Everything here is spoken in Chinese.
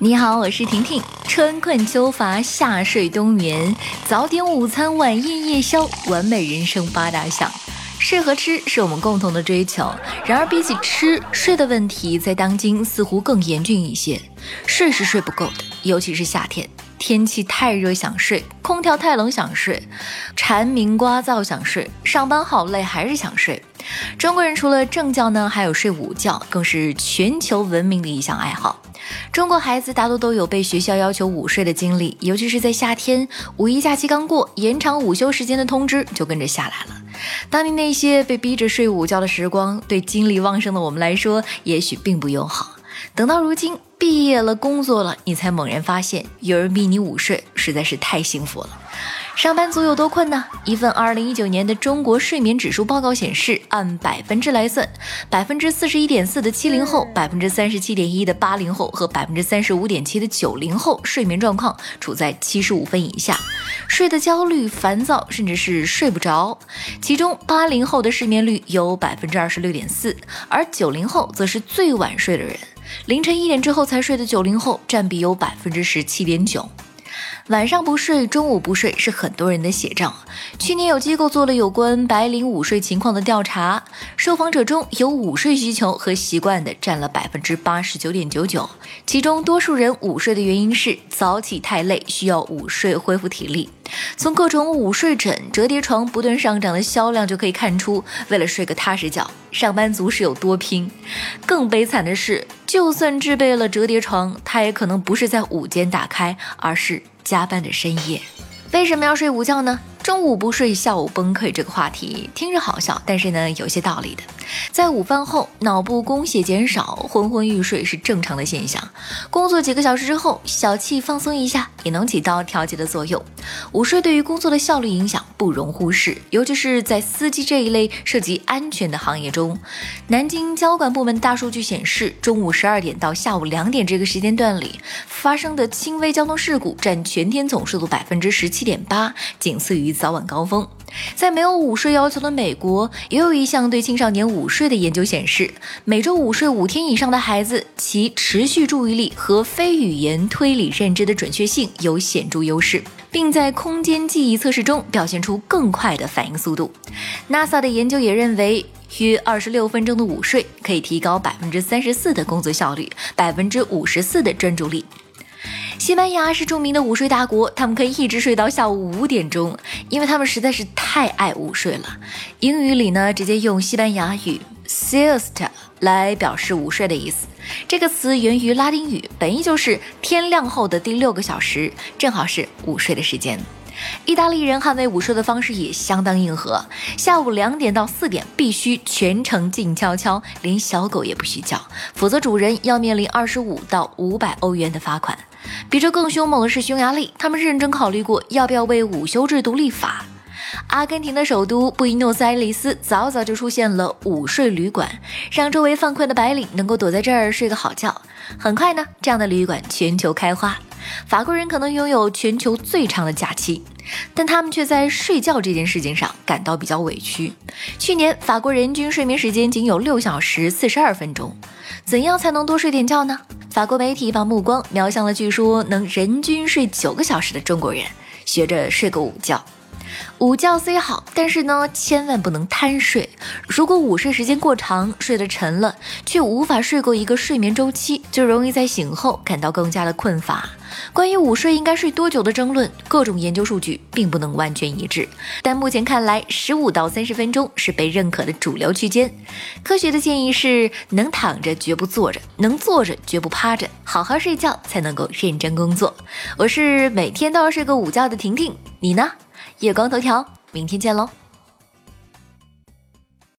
你好，我是婷婷。春困秋乏夏睡冬眠，早点午餐晚宴夜宵，完美人生八大项。睡和吃是我们共同的追求，然而比起吃，睡的问题在当今似乎更严峻一些。睡是睡不够的，尤其是夏天，天气太热想睡，空调太冷想睡，蝉鸣聒噪想睡，上班好累还是想睡。中国人除了正觉呢，还有睡午觉，更是全球闻名的一项爱好。中国孩子大多都有被学校要求午睡的经历，尤其是在夏天，五一假期刚过，延长午休时间的通知就跟着下来了。当年那些被逼着睡午觉的时光，对精力旺盛的我们来说，也许并不友好。等到如今毕业了、工作了，你才猛然发现，有人逼你午睡，实在是太幸福了。上班族有多困呢？一份二零一九年的中国睡眠指数报告显示，按百分之来算，百分之四十一点四的七零后，百分之三十七点一的八零后和百分之三十五点七的九零后睡眠状况处在七十五分以下，睡得焦虑、烦躁，甚至是睡不着。其中八零后的失眠率有百分之二十六点四，而九零后则是最晚睡的人，凌晨一点之后才才睡的九零后占比有百分之十七点九。晚上不睡，中午不睡是很多人的写照。去年有机构做了有关白领午睡情况的调查，受访者中有午睡需求和习惯的占了百分之八十九点九九。其中多数人午睡的原因是早起太累，需要午睡恢复体力。从各种午睡枕、折叠床不断上涨的销量就可以看出，为了睡个踏实觉，上班族是有多拼。更悲惨的是，就算制备了折叠床，它也可能不是在午间打开，而是。加班的深夜，为什么要睡午觉呢？中午不睡，下午崩溃。这个话题听着好笑，但是呢，有些道理的。在午饭后，脑部供血减少，昏昏欲睡是正常的现象。工作几个小时之后，小气放松一下，也能起到调节的作用。午睡对于工作的效率影响不容忽视，尤其是在司机这一类涉及安全的行业中。南京交管部门大数据显示，中午十二点到下午两点这个时间段里发生的轻微交通事故占全天总数的百分之十七点八，仅次于早晚高峰。在没有午睡要求的美国，也有一项对青少年午睡的研究显示，每周午睡五天以上的孩子，其持续注意力和非语言推理认知的准确性有显著优势，并在空间记忆测试中表现出更快的反应速度。NASA 的研究也认为，约二十六分钟的午睡可以提高百分之三十四的工作效率，百分之五十四的专注力。西班牙是著名的午睡大国，他们可以一直睡到下午五点钟，因为他们实在是太爱午睡了。英语里呢，直接用西班牙语 siesta 来表示午睡的意思。这个词源于拉丁语，本意就是天亮后的第六个小时，正好是午睡的时间。意大利人捍卫午睡的方式也相当硬核，下午两点到四点必须全程静悄悄，连小狗也不许叫，否则主人要面临二十五到五百欧元的罚款。比这更凶猛的是匈牙利，他们认真考虑过要不要为午休制度立法。阿根廷的首都布宜诺斯艾利斯早早就出现了午睡旅馆，让周围犯困的白领能够躲在这儿睡个好觉。很快呢，这样的旅馆全球开花。法国人可能拥有全球最长的假期，但他们却在睡觉这件事情上感到比较委屈。去年，法国人均睡眠时间仅有六小时四十二分钟。怎样才能多睡点觉呢？法国媒体把目光瞄向了据说能人均睡九个小时的中国人，学着睡个午觉。午觉虽好，但是呢，千万不能贪睡。如果午睡时间过长，睡得沉了，却无法睡够一个睡眠周期，就容易在醒后感到更加的困乏。关于午睡应该睡多久的争论，各种研究数据并不能完全一致。但目前看来，十五到三十分钟是被认可的主流区间。科学的建议是：能躺着绝不坐着，能坐着绝不趴着，好好睡觉才能够认真工作。我是每天都要睡个午觉的婷婷，你呢？夜光头条，明天见喽。